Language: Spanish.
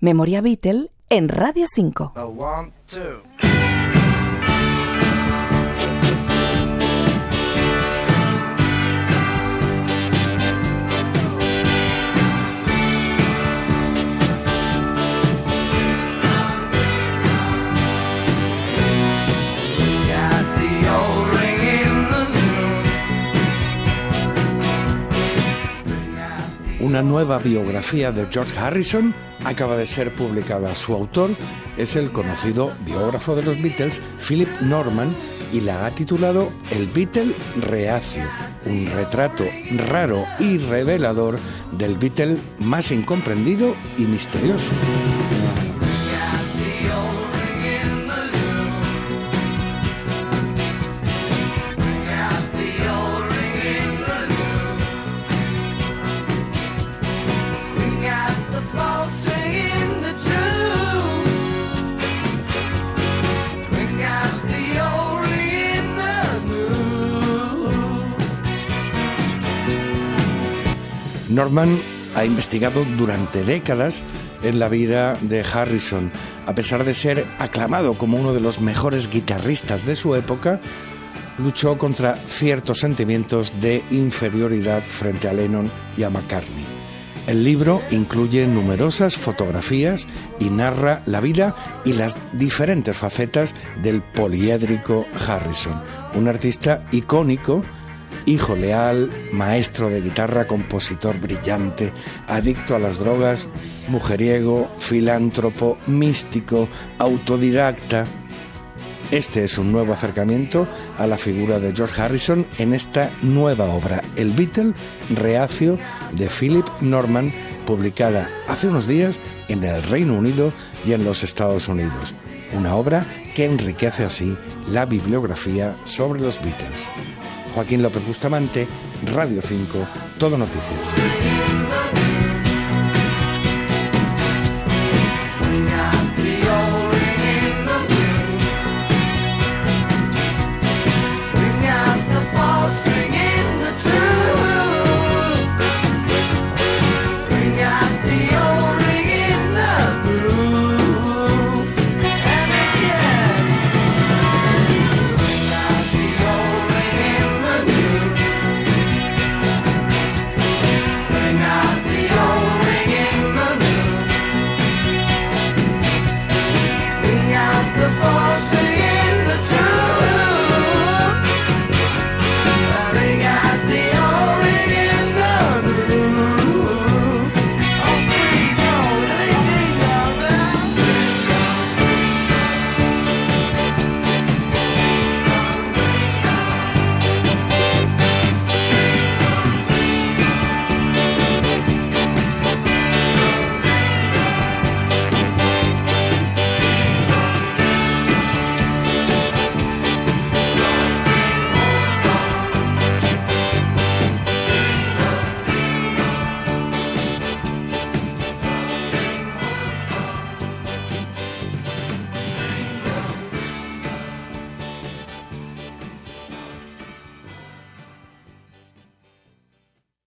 Memoria Beatle en Radio 5. Una nueva biografía de George Harrison acaba de ser publicada. Su autor es el conocido biógrafo de los Beatles, Philip Norman, y la ha titulado El Beatle Reacio, un retrato raro y revelador del Beatle más incomprendido y misterioso. Norman ha investigado durante décadas en la vida de Harrison. A pesar de ser aclamado como uno de los mejores guitarristas de su época, luchó contra ciertos sentimientos de inferioridad frente a Lennon y a McCartney. El libro incluye numerosas fotografías y narra la vida y las diferentes facetas del poliédrico Harrison, un artista icónico hijo leal, maestro de guitarra, compositor brillante, adicto a las drogas, mujeriego, filántropo, místico, autodidacta. Este es un nuevo acercamiento a la figura de George Harrison en esta nueva obra, El Beatle Reacio de Philip Norman, publicada hace unos días en el Reino Unido y en los Estados Unidos. Una obra que enriquece así la bibliografía sobre los Beatles. Joaquín López Bustamante, Radio 5, Todo Noticias.